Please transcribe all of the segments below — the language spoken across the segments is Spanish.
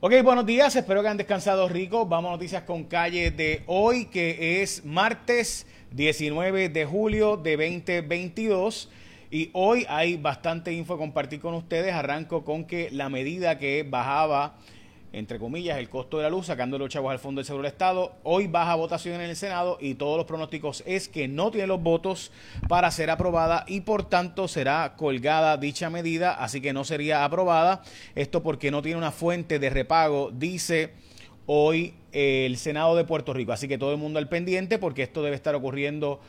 Ok, buenos días, espero que han descansado rico. Vamos a noticias con calle de hoy, que es martes 19 de julio de 2022. Y hoy hay bastante info a compartir con ustedes. Arranco con que la medida que bajaba entre comillas, el costo de la luz, sacando los chavos al Fondo del Seguro del Estado. Hoy baja votación en el Senado y todos los pronósticos es que no tiene los votos para ser aprobada y por tanto será colgada dicha medida, así que no sería aprobada. Esto porque no tiene una fuente de repago, dice hoy el Senado de Puerto Rico. Así que todo el mundo al pendiente porque esto debe estar ocurriendo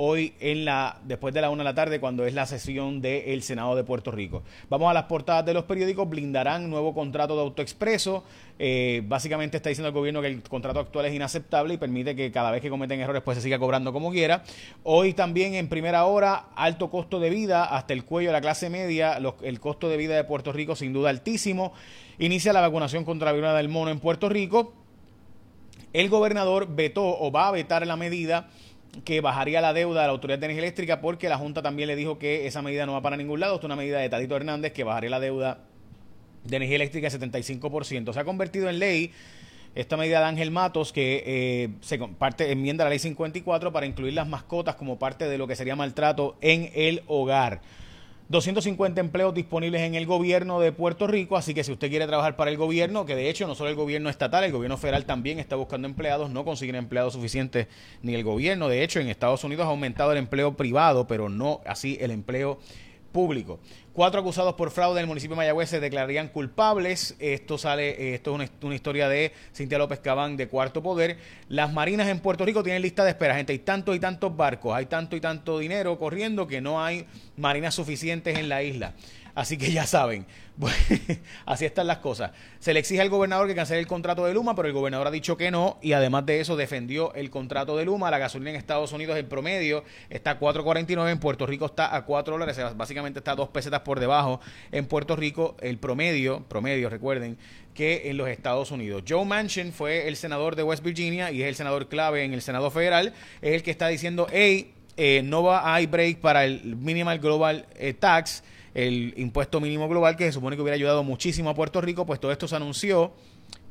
hoy en la después de la una de la tarde cuando es la sesión del Senado de Puerto Rico. Vamos a las portadas de los periódicos, blindarán nuevo contrato de autoexpreso. Eh, básicamente está diciendo el gobierno que el contrato actual es inaceptable y permite que cada vez que cometen errores pues se siga cobrando como quiera. Hoy también en primera hora, alto costo de vida hasta el cuello de la clase media, el costo de vida de Puerto Rico sin duda altísimo. Inicia la vacunación contra la viruela del mono en Puerto Rico. El gobernador vetó o va a vetar la medida que bajaría la deuda de la Autoridad de Energía Eléctrica porque la Junta también le dijo que esa medida no va para ningún lado. Esto es una medida de Tadito Hernández que bajaría la deuda de energía eléctrica 75%. Se ha convertido en ley esta medida de Ángel Matos que eh, se parte, enmienda la ley 54 para incluir las mascotas como parte de lo que sería maltrato en el hogar. 250 empleos disponibles en el gobierno de Puerto Rico, así que si usted quiere trabajar para el gobierno, que de hecho no solo el gobierno estatal, el gobierno federal también está buscando empleados, no consiguen empleados suficientes ni el gobierno, de hecho en Estados Unidos ha aumentado el empleo privado, pero no así el empleo público. Cuatro acusados por fraude en el municipio de Mayagüez se declararían culpables. Esto sale, esto es una, historia de Cintia López Cabán de Cuarto Poder. Las marinas en Puerto Rico tienen lista de espera, gente. Hay tantos y tantos barcos, hay tanto y tanto dinero corriendo que no hay marinas suficientes en la isla. Así que ya saben, así están las cosas. Se le exige al gobernador que cancele el contrato de Luma, pero el gobernador ha dicho que no y además de eso defendió el contrato de Luma. La gasolina en Estados Unidos en promedio está a 4.49, en Puerto Rico está a 4 dólares, básicamente está a dos pesetas por debajo en Puerto Rico. El promedio, promedio, recuerden, que en los Estados Unidos. Joe Manchin fue el senador de West Virginia y es el senador clave en el Senado Federal. Es el que está diciendo, hey, eh, no va a break para el Minimal Global eh, Tax el impuesto mínimo global que se supone que hubiera ayudado muchísimo a Puerto Rico, pues todo esto se anunció,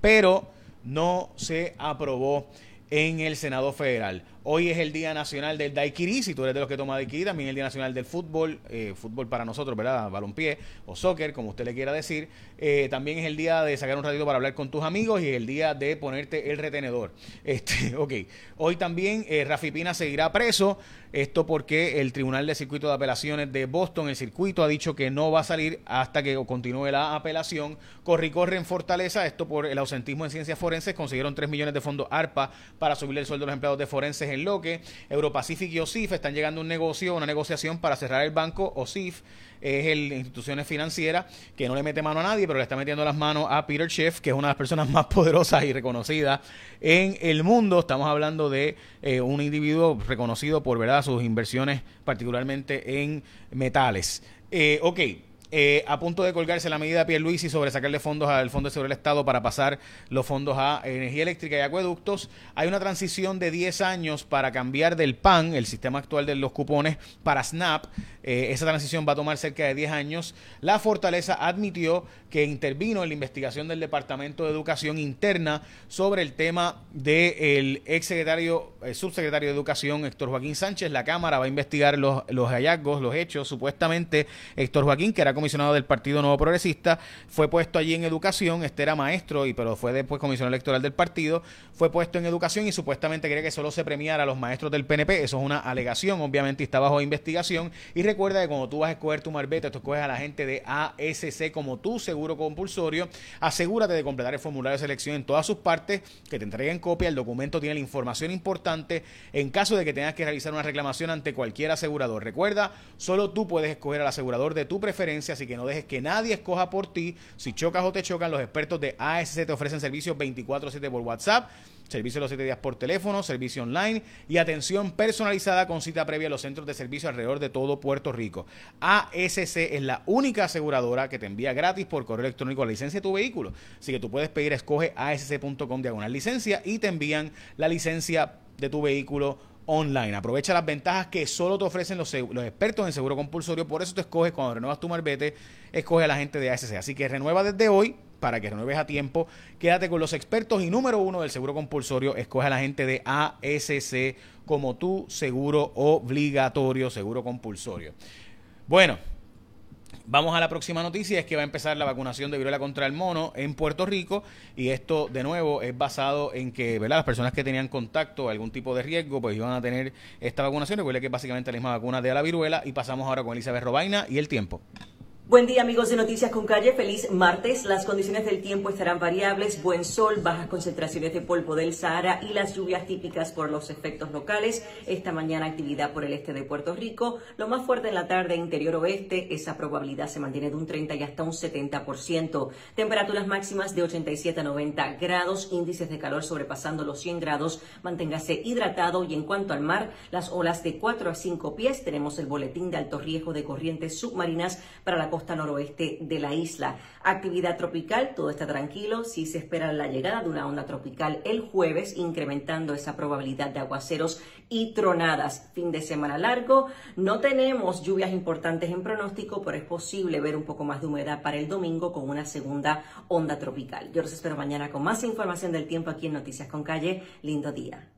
pero no se aprobó en el Senado Federal. Hoy es el Día Nacional del Daiquiri, si tú eres de los que toma Daiquiri, también el Día Nacional del Fútbol, eh, fútbol para nosotros, ¿verdad? Balompié o soccer, como usted le quiera decir. Eh, también es el día de sacar un ratito para hablar con tus amigos y el día de ponerte el retenedor. Este, ok. Hoy también eh, Rafi Pina seguirá preso. Esto porque el Tribunal de Circuito de Apelaciones de Boston, el circuito, ha dicho que no va a salir hasta que continúe la apelación. Corre y corre en Fortaleza, esto por el ausentismo en ciencias forenses. Consiguieron 3 millones de fondos ARPA para subir el sueldo de los empleados de forenses en lo que Europacific y OSIF están llegando a un negocio, una negociación para cerrar el banco. OSIF es el instituciones financieras que no le mete mano a nadie, pero le está metiendo las manos a Peter Schiff, que es una de las personas más poderosas y reconocidas en el mundo. Estamos hablando de eh, un individuo reconocido por verdad sus inversiones, particularmente en metales. Eh, ok, eh, a punto de colgarse la medida de Pierluisi sobre sacarle fondos al Fondo de Seguridad del Estado para pasar los fondos a energía eléctrica y acueductos. Hay una transición de 10 años para cambiar del PAN, el sistema actual de los cupones, para SNAP. Eh, esa transición va a tomar cerca de 10 años. La Fortaleza admitió que intervino en la investigación del Departamento de Educación Interna sobre el tema del ex secretario, el subsecretario de Educación, Héctor Joaquín Sánchez. La Cámara va a investigar los, los hallazgos, los hechos. Supuestamente, Héctor Joaquín, que era comisionado del Partido Nuevo Progresista, fue puesto allí en educación, este era maestro, y pero fue después comisionado electoral del partido, fue puesto en educación y supuestamente quería que solo se premiara a los maestros del PNP, eso es una alegación, obviamente está bajo investigación, y recuerda que cuando tú vas a escoger tu marbete, tú escoges a la gente de ASC como tu seguro compulsorio, asegúrate de completar el formulario de selección en todas sus partes, que te entreguen copia, el documento tiene la información importante en caso de que tengas que realizar una reclamación ante cualquier asegurador. Recuerda, solo tú puedes escoger al asegurador de tu preferencia así que no dejes que nadie escoja por ti. Si chocas o te chocan, los expertos de ASC te ofrecen servicios 24/7 por WhatsApp, servicio los 7 días por teléfono, servicio online y atención personalizada con cita previa a los centros de servicio alrededor de todo Puerto Rico. ASC es la única aseguradora que te envía gratis por correo electrónico la licencia de tu vehículo. Así que tú puedes pedir, escoge asc.com diagonal licencia y te envían la licencia de tu vehículo online. Aprovecha las ventajas que solo te ofrecen los, expertos en seguro compulsorio. Por eso te escoges cuando renuevas tu marbete, escoge a la gente de ASC. Así que renueva desde hoy para que renueves a tiempo. Quédate con los expertos y número uno del seguro compulsorio, escoge a la gente de ASC como tu seguro obligatorio, seguro compulsorio. Bueno, Vamos a la próxima noticia, es que va a empezar la vacunación de viruela contra el mono en Puerto Rico y esto de nuevo es basado en que ¿verdad? las personas que tenían contacto, algún tipo de riesgo, pues iban a tener esta vacunación. Recuerde que es básicamente la misma vacuna de la viruela y pasamos ahora con Elizabeth Robaina y el tiempo. Buen día amigos de Noticias con Calle, feliz martes. Las condiciones del tiempo estarán variables, buen sol, bajas concentraciones de polvo del Sahara y las lluvias típicas por los efectos locales. Esta mañana actividad por el este de Puerto Rico. Lo más fuerte en la tarde interior oeste, esa probabilidad se mantiene de un 30 y hasta un 70%. Temperaturas máximas de 87 a 90 grados, índices de calor sobrepasando los 100 grados. Manténgase hidratado y en cuanto al mar, las olas de 4 a 5 pies. Tenemos el boletín de alto riesgo de corrientes submarinas para la costa noroeste de la isla. Actividad tropical, todo está tranquilo. Sí se espera la llegada de una onda tropical el jueves, incrementando esa probabilidad de aguaceros y tronadas. Fin de semana largo. No tenemos lluvias importantes en pronóstico, pero es posible ver un poco más de humedad para el domingo con una segunda onda tropical. Yo los espero mañana con más información del tiempo aquí en Noticias con Calle. Lindo día.